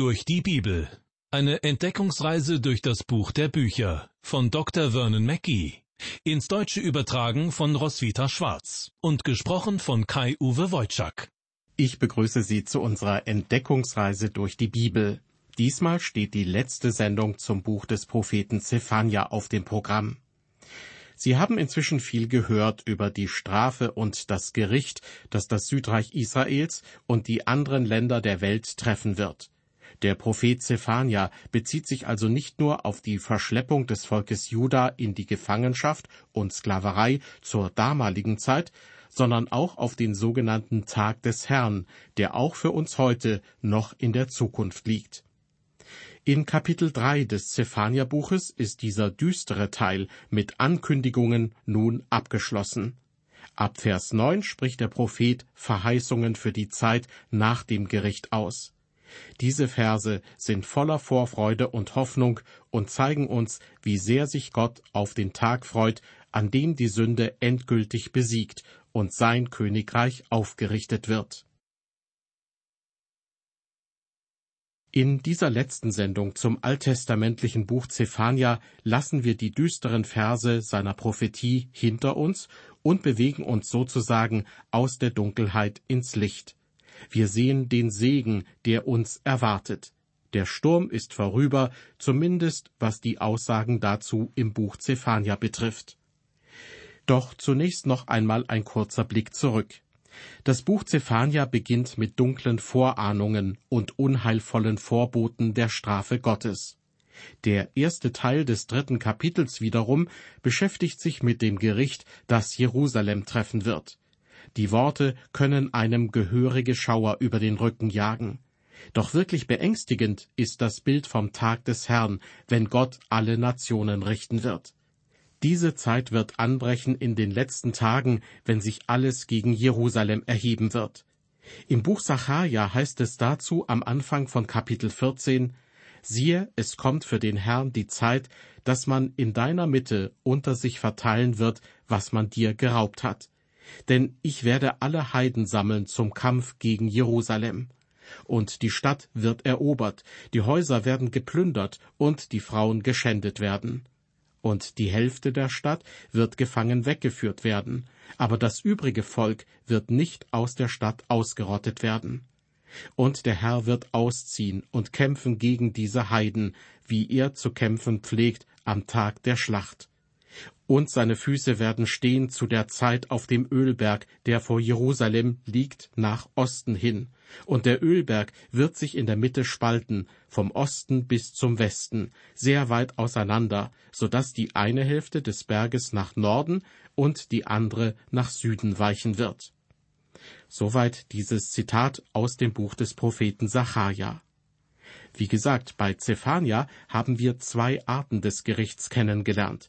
Durch die Bibel. Eine Entdeckungsreise durch das Buch der Bücher von Dr. Vernon Mackey. Ins Deutsche übertragen von Roswitha Schwarz und gesprochen von Kai-Uwe Wojczak. Ich begrüße Sie zu unserer Entdeckungsreise durch die Bibel. Diesmal steht die letzte Sendung zum Buch des Propheten Zephania auf dem Programm. Sie haben inzwischen viel gehört über die Strafe und das Gericht, das das Südreich Israels und die anderen Länder der Welt treffen wird. Der Prophet Zephania bezieht sich also nicht nur auf die Verschleppung des Volkes Juda in die Gefangenschaft und Sklaverei zur damaligen Zeit, sondern auch auf den sogenannten Tag des Herrn, der auch für uns heute noch in der Zukunft liegt. In Kapitel 3 des Zephania-Buches ist dieser düstere Teil mit Ankündigungen nun abgeschlossen. Ab Vers 9 spricht der Prophet Verheißungen für die Zeit nach dem Gericht aus. Diese Verse sind voller Vorfreude und Hoffnung und zeigen uns, wie sehr sich Gott auf den Tag freut, an dem die Sünde endgültig besiegt und sein Königreich aufgerichtet wird. In dieser letzten Sendung zum alttestamentlichen Buch Zephania lassen wir die düsteren Verse seiner Prophetie hinter uns und bewegen uns sozusagen aus der Dunkelheit ins Licht. Wir sehen den Segen, der uns erwartet. Der Sturm ist vorüber, zumindest was die Aussagen dazu im Buch Zephania betrifft. Doch zunächst noch einmal ein kurzer Blick zurück. Das Buch Zephania beginnt mit dunklen Vorahnungen und unheilvollen Vorboten der Strafe Gottes. Der erste Teil des dritten Kapitels wiederum beschäftigt sich mit dem Gericht, das Jerusalem treffen wird. Die Worte können einem gehörige Schauer über den Rücken jagen. Doch wirklich beängstigend ist das Bild vom Tag des Herrn, wenn Gott alle Nationen richten wird. Diese Zeit wird anbrechen in den letzten Tagen, wenn sich alles gegen Jerusalem erheben wird. Im Buch Sacharja heißt es dazu am Anfang von Kapitel 14, Siehe, es kommt für den Herrn die Zeit, dass man in deiner Mitte unter sich verteilen wird, was man dir geraubt hat. Denn ich werde alle Heiden sammeln zum Kampf gegen Jerusalem. Und die Stadt wird erobert, die Häuser werden geplündert und die Frauen geschändet werden und die Hälfte der Stadt wird gefangen weggeführt werden, aber das übrige Volk wird nicht aus der Stadt ausgerottet werden. Und der Herr wird ausziehen und kämpfen gegen diese Heiden, wie er zu kämpfen pflegt am Tag der Schlacht. Und seine Füße werden stehen zu der Zeit auf dem Ölberg, der vor Jerusalem liegt, nach Osten hin, und der Ölberg wird sich in der Mitte spalten, vom Osten bis zum Westen, sehr weit auseinander, so dass die eine Hälfte des Berges nach Norden und die andere nach Süden weichen wird. Soweit dieses Zitat aus dem Buch des Propheten Sacharja. Wie gesagt, bei Zephania haben wir zwei Arten des Gerichts kennengelernt.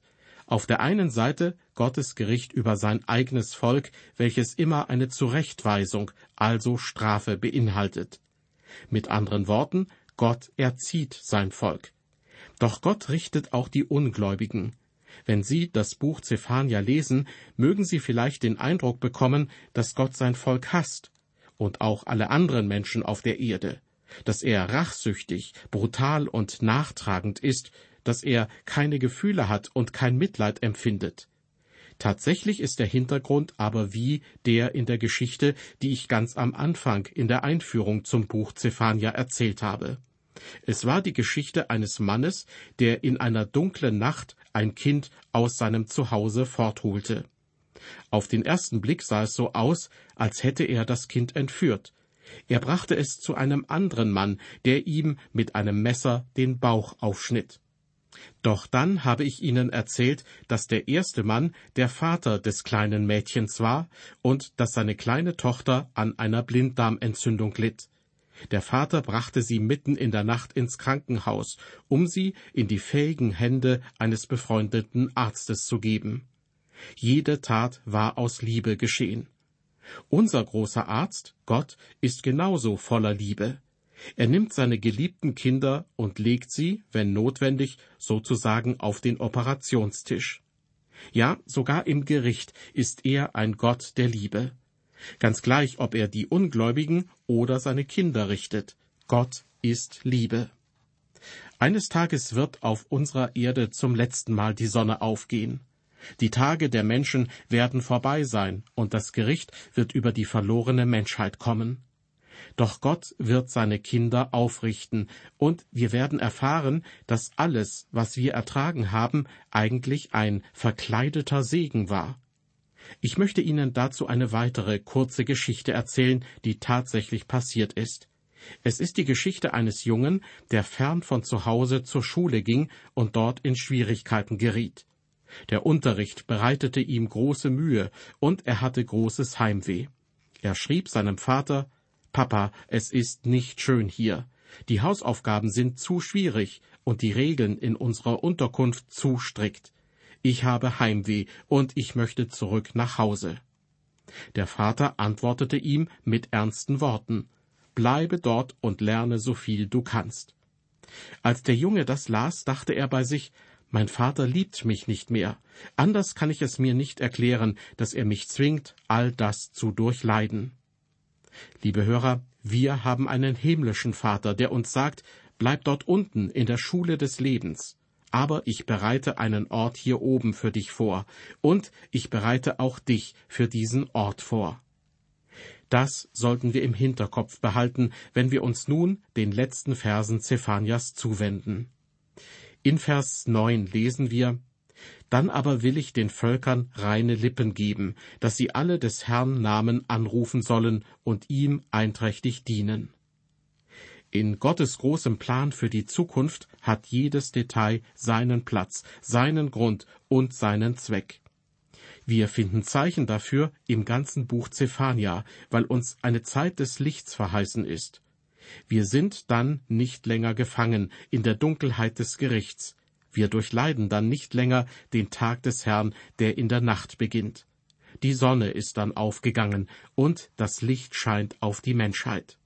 Auf der einen Seite Gottes Gericht über sein eigenes Volk, welches immer eine Zurechtweisung, also Strafe beinhaltet. Mit anderen Worten, Gott erzieht sein Volk. Doch Gott richtet auch die Ungläubigen. Wenn Sie das Buch Zephania lesen, mögen Sie vielleicht den Eindruck bekommen, dass Gott sein Volk hasst und auch alle anderen Menschen auf der Erde, dass er rachsüchtig, brutal und nachtragend ist, dass er keine Gefühle hat und kein Mitleid empfindet. Tatsächlich ist der Hintergrund aber wie der in der Geschichte, die ich ganz am Anfang in der Einführung zum Buch Zephania erzählt habe. Es war die Geschichte eines Mannes, der in einer dunklen Nacht ein Kind aus seinem Zuhause fortholte. Auf den ersten Blick sah es so aus, als hätte er das Kind entführt. Er brachte es zu einem anderen Mann, der ihm mit einem Messer den Bauch aufschnitt. Doch dann habe ich Ihnen erzählt, dass der erste Mann der Vater des kleinen Mädchens war und dass seine kleine Tochter an einer Blinddarmentzündung litt. Der Vater brachte sie mitten in der Nacht ins Krankenhaus, um sie in die fähigen Hände eines befreundeten Arztes zu geben. Jede Tat war aus Liebe geschehen. Unser großer Arzt, Gott, ist genauso voller Liebe. Er nimmt seine geliebten Kinder und legt sie, wenn notwendig, sozusagen auf den Operationstisch. Ja, sogar im Gericht ist er ein Gott der Liebe. Ganz gleich, ob er die Ungläubigen oder seine Kinder richtet. Gott ist Liebe. Eines Tages wird auf unserer Erde zum letzten Mal die Sonne aufgehen. Die Tage der Menschen werden vorbei sein, und das Gericht wird über die verlorene Menschheit kommen. Doch Gott wird seine Kinder aufrichten, und wir werden erfahren, dass alles, was wir ertragen haben, eigentlich ein verkleideter Segen war. Ich möchte Ihnen dazu eine weitere kurze Geschichte erzählen, die tatsächlich passiert ist. Es ist die Geschichte eines Jungen, der fern von zu Hause zur Schule ging und dort in Schwierigkeiten geriet. Der Unterricht bereitete ihm große Mühe und er hatte großes Heimweh. Er schrieb seinem Vater Papa, es ist nicht schön hier. Die Hausaufgaben sind zu schwierig und die Regeln in unserer Unterkunft zu strikt. Ich habe Heimweh und ich möchte zurück nach Hause. Der Vater antwortete ihm mit ernsten Worten Bleibe dort und lerne so viel du kannst. Als der Junge das las, dachte er bei sich Mein Vater liebt mich nicht mehr. Anders kann ich es mir nicht erklären, dass er mich zwingt, all das zu durchleiden. Liebe Hörer, wir haben einen himmlischen Vater, der uns sagt, bleib dort unten in der Schule des Lebens. Aber ich bereite einen Ort hier oben für dich vor, und ich bereite auch dich für diesen Ort vor. Das sollten wir im Hinterkopf behalten, wenn wir uns nun den letzten Versen Zephanias zuwenden. In Vers 9 lesen wir, Dann aber will ich den Völkern reine Lippen geben, dass sie alle des Herrn Namen anrufen sollen und ihm einträchtig dienen. In Gottes großem Plan für die Zukunft hat jedes Detail seinen Platz, seinen Grund und seinen Zweck. Wir finden Zeichen dafür im ganzen Buch Zephania, weil uns eine Zeit des Lichts verheißen ist. Wir sind dann nicht länger gefangen in der Dunkelheit des Gerichts. Wir durchleiden dann nicht länger den Tag des Herrn, der in der Nacht beginnt. Die Sonne ist dann aufgegangen und das Licht scheint auf die Menschheit.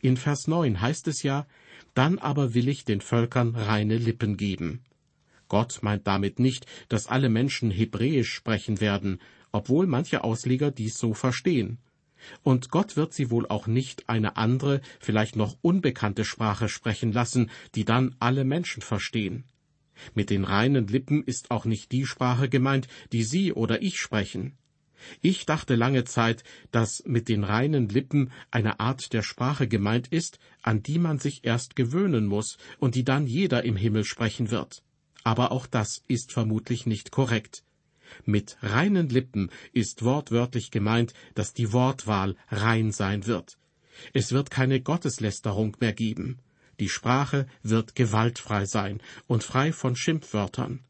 In Vers 9 heißt es ja, dann aber will ich den Völkern reine Lippen geben. Gott meint damit nicht, dass alle Menschen Hebräisch sprechen werden, obwohl manche Ausleger dies so verstehen. Und Gott wird sie wohl auch nicht eine andere, vielleicht noch unbekannte Sprache sprechen lassen, die dann alle Menschen verstehen. Mit den reinen Lippen ist auch nicht die Sprache gemeint, die Sie oder ich sprechen. Ich dachte lange Zeit, dass mit den reinen Lippen eine Art der Sprache gemeint ist, an die man sich erst gewöhnen muss und die dann jeder im Himmel sprechen wird aber auch das ist vermutlich nicht korrekt. Mit reinen Lippen ist wortwörtlich gemeint, dass die Wortwahl rein sein wird. Es wird keine Gotteslästerung mehr geben. Die Sprache wird gewaltfrei sein und frei von Schimpfwörtern.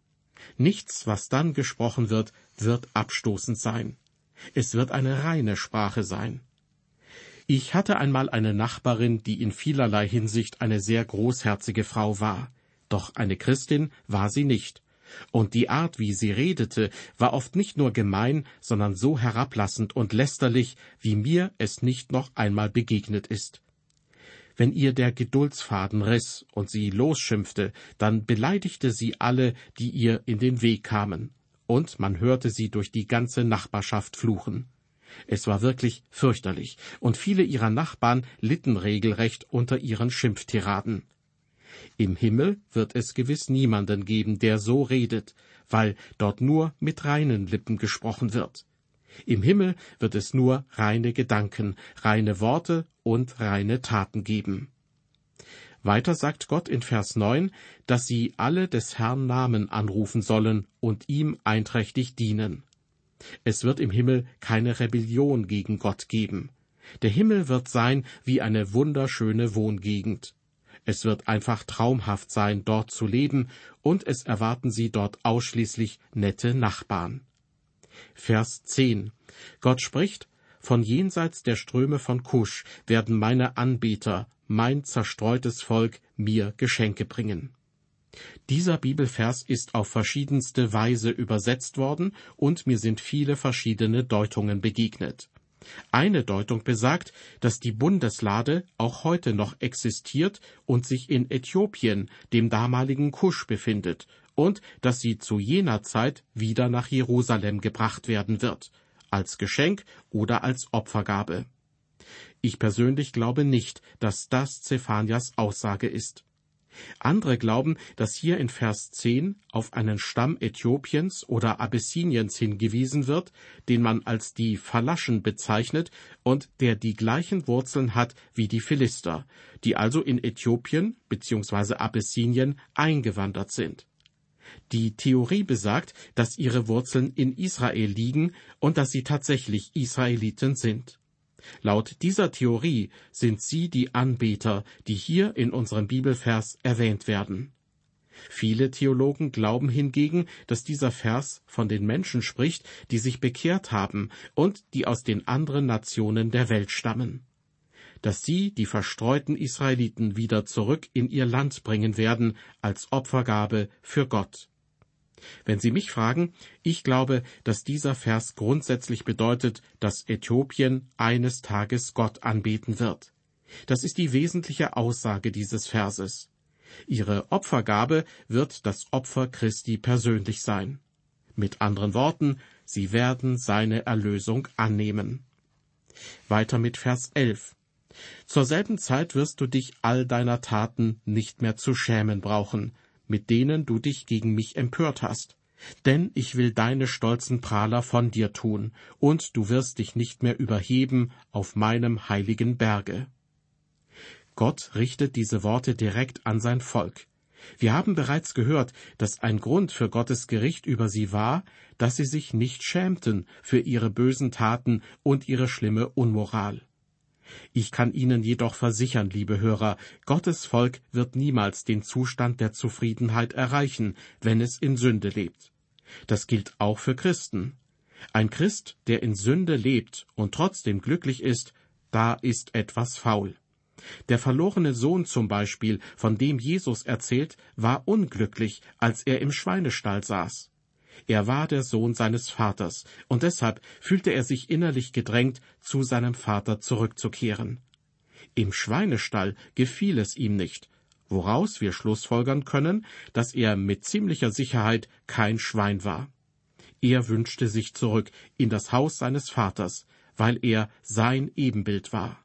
Nichts, was dann gesprochen wird, wird abstoßend sein. Es wird eine reine Sprache sein. Ich hatte einmal eine Nachbarin, die in vielerlei Hinsicht eine sehr großherzige Frau war. Doch eine Christin war sie nicht. Und die Art, wie sie redete, war oft nicht nur gemein, sondern so herablassend und lästerlich, wie mir es nicht noch einmal begegnet ist. Wenn ihr der Geduldsfaden riss und sie losschimpfte, dann beleidigte sie alle, die ihr in den Weg kamen, und man hörte sie durch die ganze Nachbarschaft fluchen. Es war wirklich fürchterlich, und viele ihrer Nachbarn litten regelrecht unter ihren Schimpftiraden. Im Himmel wird es gewiss niemanden geben, der so redet, weil dort nur mit reinen Lippen gesprochen wird. Im Himmel wird es nur reine Gedanken, reine Worte und reine Taten geben. Weiter sagt Gott in Vers 9, dass sie alle des Herrn Namen anrufen sollen und ihm einträchtig dienen. Es wird im Himmel keine Rebellion gegen Gott geben. Der Himmel wird sein wie eine wunderschöne Wohngegend. Es wird einfach traumhaft sein, dort zu leben, und es erwarten sie dort ausschließlich nette Nachbarn. Vers 10. Gott spricht, von jenseits der Ströme von Kusch werden meine Anbeter, mein zerstreutes Volk, mir Geschenke bringen. Dieser Bibelvers ist auf verschiedenste Weise übersetzt worden und mir sind viele verschiedene Deutungen begegnet. Eine Deutung besagt, dass die Bundeslade auch heute noch existiert und sich in Äthiopien, dem damaligen Kusch, befindet, und dass sie zu jener Zeit wieder nach Jerusalem gebracht werden wird, als Geschenk oder als Opfergabe. Ich persönlich glaube nicht, dass das Zephanias Aussage ist. Andere glauben, dass hier in Vers 10 auf einen Stamm Äthiopiens oder Abyssiniens hingewiesen wird, den man als die Falaschen bezeichnet und der die gleichen Wurzeln hat wie die Philister, die also in Äthiopien bzw. Abyssinien eingewandert sind. Die Theorie besagt, dass ihre Wurzeln in Israel liegen und dass sie tatsächlich Israeliten sind. Laut dieser Theorie sind sie die Anbeter, die hier in unserem Bibelvers erwähnt werden. Viele Theologen glauben hingegen, dass dieser Vers von den Menschen spricht, die sich bekehrt haben und die aus den anderen Nationen der Welt stammen. Dass sie die verstreuten Israeliten wieder zurück in ihr Land bringen werden als Opfergabe für Gott. Wenn Sie mich fragen, ich glaube, dass dieser Vers grundsätzlich bedeutet, dass Äthiopien eines Tages Gott anbeten wird. Das ist die wesentliche Aussage dieses Verses. Ihre Opfergabe wird das Opfer Christi persönlich sein. Mit anderen Worten, sie werden seine Erlösung annehmen. Weiter mit Vers 11. Zur selben Zeit wirst du dich all deiner Taten nicht mehr zu schämen brauchen, mit denen du dich gegen mich empört hast. Denn ich will deine stolzen Prahler von dir tun, und du wirst dich nicht mehr überheben auf meinem heiligen Berge. Gott richtet diese Worte direkt an sein Volk. Wir haben bereits gehört, dass ein Grund für Gottes Gericht über sie war, dass sie sich nicht schämten für ihre bösen Taten und ihre schlimme Unmoral. Ich kann Ihnen jedoch versichern, liebe Hörer, Gottes Volk wird niemals den Zustand der Zufriedenheit erreichen, wenn es in Sünde lebt. Das gilt auch für Christen. Ein Christ, der in Sünde lebt und trotzdem glücklich ist, da ist etwas faul. Der verlorene Sohn zum Beispiel, von dem Jesus erzählt, war unglücklich, als er im Schweinestall saß. Er war der Sohn seines Vaters, und deshalb fühlte er sich innerlich gedrängt, zu seinem Vater zurückzukehren. Im Schweinestall gefiel es ihm nicht, woraus wir schlussfolgern können, dass er mit ziemlicher Sicherheit kein Schwein war. Er wünschte sich zurück in das Haus seines Vaters, weil er sein Ebenbild war.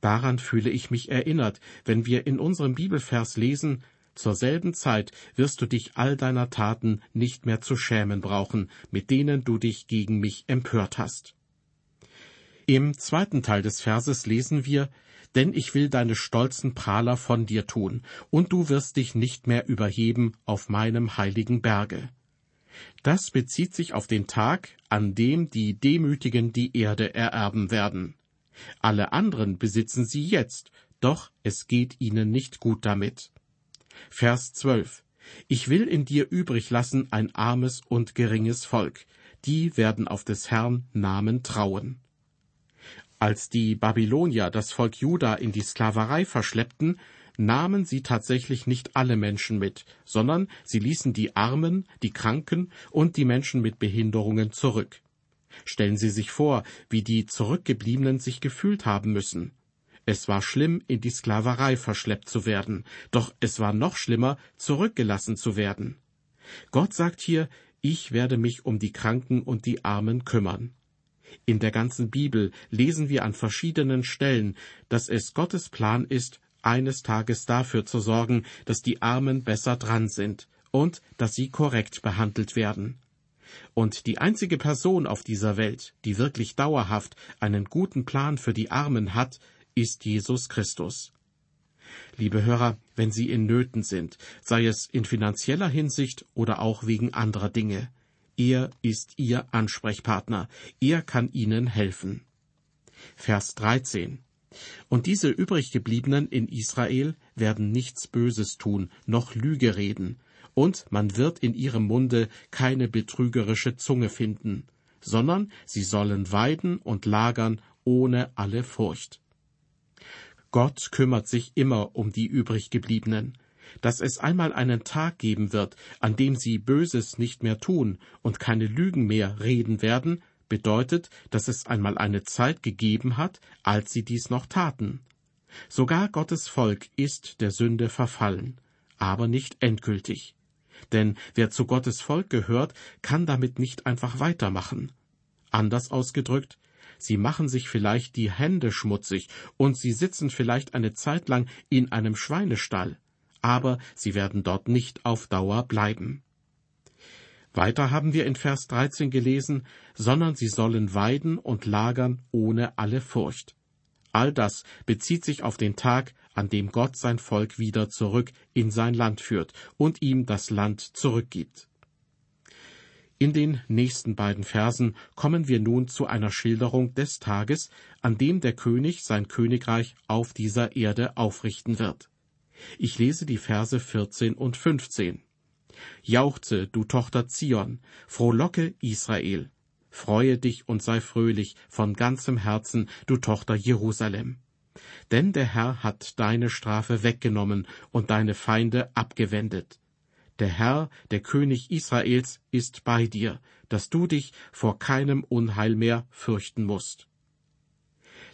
Daran fühle ich mich erinnert, wenn wir in unserem Bibelvers lesen, zur selben Zeit wirst du dich all deiner Taten nicht mehr zu schämen brauchen, mit denen du dich gegen mich empört hast. Im zweiten Teil des Verses lesen wir, denn ich will deine stolzen Prahler von dir tun, und du wirst dich nicht mehr überheben auf meinem heiligen Berge. Das bezieht sich auf den Tag, an dem die Demütigen die Erde ererben werden. Alle anderen besitzen sie jetzt, doch es geht ihnen nicht gut damit. Vers 12. Ich will in dir übrig lassen ein armes und geringes Volk, die werden auf des Herrn Namen trauen. Als die Babylonier das Volk Juda in die Sklaverei verschleppten, nahmen sie tatsächlich nicht alle Menschen mit, sondern sie ließen die Armen, die Kranken und die Menschen mit Behinderungen zurück. Stellen Sie sich vor, wie die Zurückgebliebenen sich gefühlt haben müssen. Es war schlimm, in die Sklaverei verschleppt zu werden, doch es war noch schlimmer, zurückgelassen zu werden. Gott sagt hier, ich werde mich um die Kranken und die Armen kümmern. In der ganzen Bibel lesen wir an verschiedenen Stellen, dass es Gottes Plan ist, eines Tages dafür zu sorgen, dass die Armen besser dran sind und dass sie korrekt behandelt werden. Und die einzige Person auf dieser Welt, die wirklich dauerhaft einen guten Plan für die Armen hat, ist Jesus Christus. Liebe Hörer, wenn Sie in Nöten sind, sei es in finanzieller Hinsicht oder auch wegen anderer Dinge, er ist Ihr Ansprechpartner, er kann Ihnen helfen. Vers 13. Und diese übriggebliebenen in Israel werden nichts Böses tun, noch Lüge reden, und man wird in ihrem Munde keine betrügerische Zunge finden, sondern sie sollen weiden und lagern ohne alle Furcht. Gott kümmert sich immer um die übriggebliebenen. Dass es einmal einen Tag geben wird, an dem sie Böses nicht mehr tun und keine Lügen mehr reden werden, bedeutet, dass es einmal eine Zeit gegeben hat, als sie dies noch taten. Sogar Gottes Volk ist der Sünde verfallen, aber nicht endgültig. Denn wer zu Gottes Volk gehört, kann damit nicht einfach weitermachen. Anders ausgedrückt, sie machen sich vielleicht die Hände schmutzig und sie sitzen vielleicht eine Zeit lang in einem Schweinestall, aber sie werden dort nicht auf Dauer bleiben. Weiter haben wir in Vers 13 gelesen, sondern sie sollen weiden und lagern ohne alle Furcht. All das bezieht sich auf den Tag, an dem Gott sein Volk wieder zurück in sein Land führt und ihm das Land zurückgibt. In den nächsten beiden Versen kommen wir nun zu einer Schilderung des Tages, an dem der König sein Königreich auf dieser Erde aufrichten wird. Ich lese die Verse 14 und 15. Jauchze, du Tochter Zion, frohlocke Israel. Freue dich und sei fröhlich von ganzem Herzen, du Tochter Jerusalem. Denn der Herr hat deine Strafe weggenommen und deine Feinde abgewendet. Der Herr, der König Israels, ist bei dir, dass du dich vor keinem Unheil mehr fürchten musst.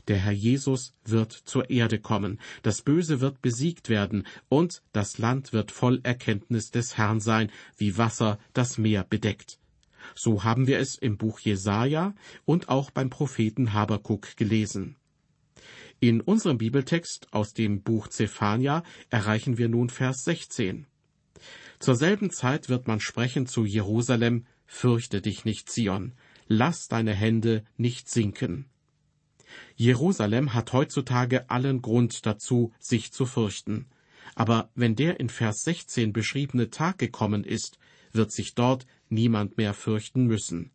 Der Herr Jesus wird zur Erde kommen, das Böse wird besiegt werden, und das Land wird voll Erkenntnis des Herrn sein, wie Wasser das Meer bedeckt. So haben wir es im Buch Jesaja und auch beim Propheten Habakuk gelesen. In unserem Bibeltext aus dem Buch Zephania erreichen wir nun Vers 16. Zur selben Zeit wird man sprechen zu Jerusalem, Fürchte dich nicht, Zion, lass deine Hände nicht sinken. Jerusalem hat heutzutage allen Grund dazu, sich zu fürchten. Aber wenn der in Vers 16 beschriebene Tag gekommen ist, wird sich dort niemand mehr fürchten müssen.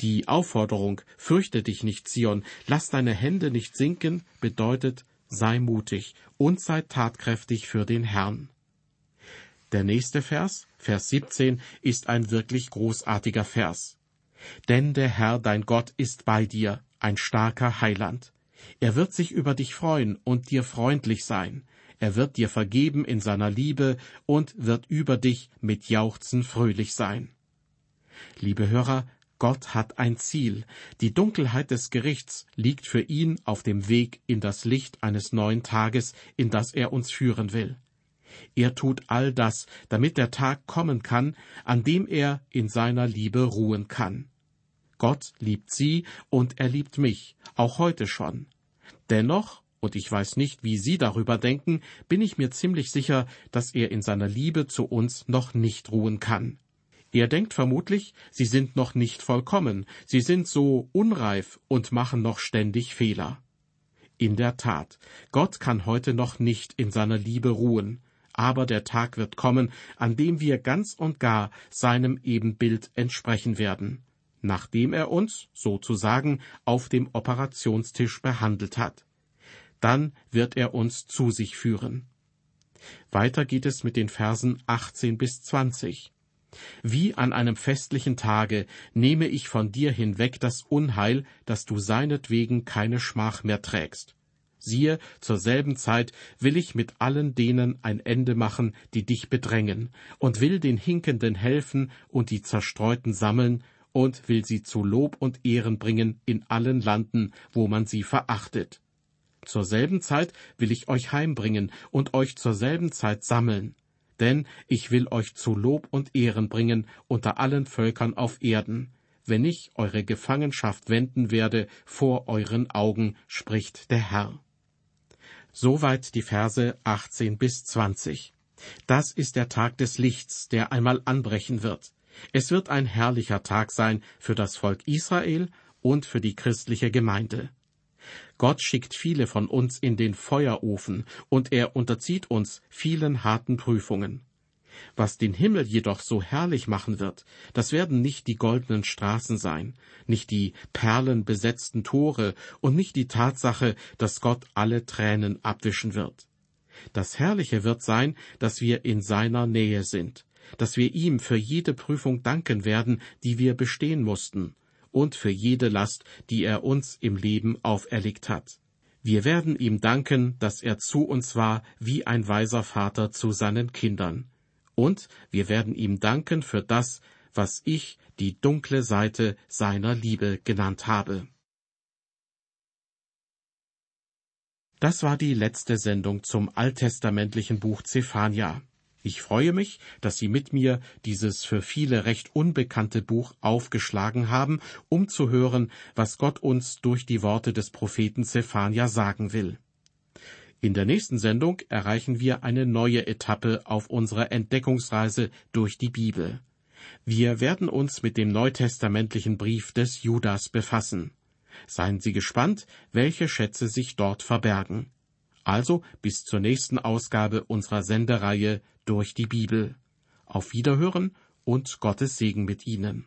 Die Aufforderung, fürchte dich nicht, Zion, lass deine Hände nicht sinken, bedeutet, sei mutig und sei tatkräftig für den Herrn. Der nächste Vers, Vers 17, ist ein wirklich großartiger Vers. Denn der Herr dein Gott ist bei dir, ein starker Heiland. Er wird sich über dich freuen und dir freundlich sein. Er wird dir vergeben in seiner Liebe und wird über dich mit Jauchzen fröhlich sein. Liebe Hörer, Gott hat ein Ziel. Die Dunkelheit des Gerichts liegt für ihn auf dem Weg in das Licht eines neuen Tages, in das er uns führen will. Er tut all das, damit der Tag kommen kann, an dem er in seiner Liebe ruhen kann. Gott liebt sie und er liebt mich, auch heute schon. Dennoch, und ich weiß nicht, wie Sie darüber denken, bin ich mir ziemlich sicher, dass er in seiner Liebe zu uns noch nicht ruhen kann. Er denkt vermutlich, Sie sind noch nicht vollkommen, Sie sind so unreif und machen noch ständig Fehler. In der Tat, Gott kann heute noch nicht in seiner Liebe ruhen aber der Tag wird kommen, an dem wir ganz und gar seinem Ebenbild entsprechen werden, nachdem er uns, sozusagen, auf dem Operationstisch behandelt hat. Dann wird er uns zu sich führen. Weiter geht es mit den Versen 18 bis 20. Wie an einem festlichen Tage nehme ich von dir hinweg das Unheil, dass du seinetwegen keine Schmach mehr trägst. Siehe, zur selben Zeit will ich mit allen denen ein Ende machen, die dich bedrängen, und will den Hinkenden helfen und die Zerstreuten sammeln, und will sie zu Lob und Ehren bringen in allen Landen, wo man sie verachtet. Zur selben Zeit will ich euch heimbringen und euch zur selben Zeit sammeln. Denn ich will euch zu Lob und Ehren bringen unter allen Völkern auf Erden, wenn ich eure Gefangenschaft wenden werde vor euren Augen, spricht der Herr. Soweit die Verse 18 bis 20. Das ist der Tag des Lichts, der einmal anbrechen wird. Es wird ein herrlicher Tag sein für das Volk Israel und für die christliche Gemeinde. Gott schickt viele von uns in den Feuerofen, und er unterzieht uns vielen harten Prüfungen. Was den Himmel jedoch so herrlich machen wird, das werden nicht die goldenen Straßen sein, nicht die perlenbesetzten Tore und nicht die Tatsache, dass Gott alle Tränen abwischen wird. Das Herrliche wird sein, dass wir in seiner Nähe sind, dass wir ihm für jede Prüfung danken werden, die wir bestehen mussten, und für jede Last, die er uns im Leben auferlegt hat. Wir werden ihm danken, dass er zu uns war wie ein weiser Vater zu seinen Kindern und wir werden ihm danken für das, was ich die dunkle Seite seiner Liebe genannt habe. Das war die letzte Sendung zum alttestamentlichen Buch Zephania. Ich freue mich, dass Sie mit mir dieses für viele recht unbekannte Buch aufgeschlagen haben, um zu hören, was Gott uns durch die Worte des Propheten Zephania sagen will. In der nächsten Sendung erreichen wir eine neue Etappe auf unserer Entdeckungsreise durch die Bibel. Wir werden uns mit dem neutestamentlichen Brief des Judas befassen. Seien Sie gespannt, welche Schätze sich dort verbergen. Also bis zur nächsten Ausgabe unserer Sendereihe durch die Bibel. Auf Wiederhören und Gottes Segen mit Ihnen.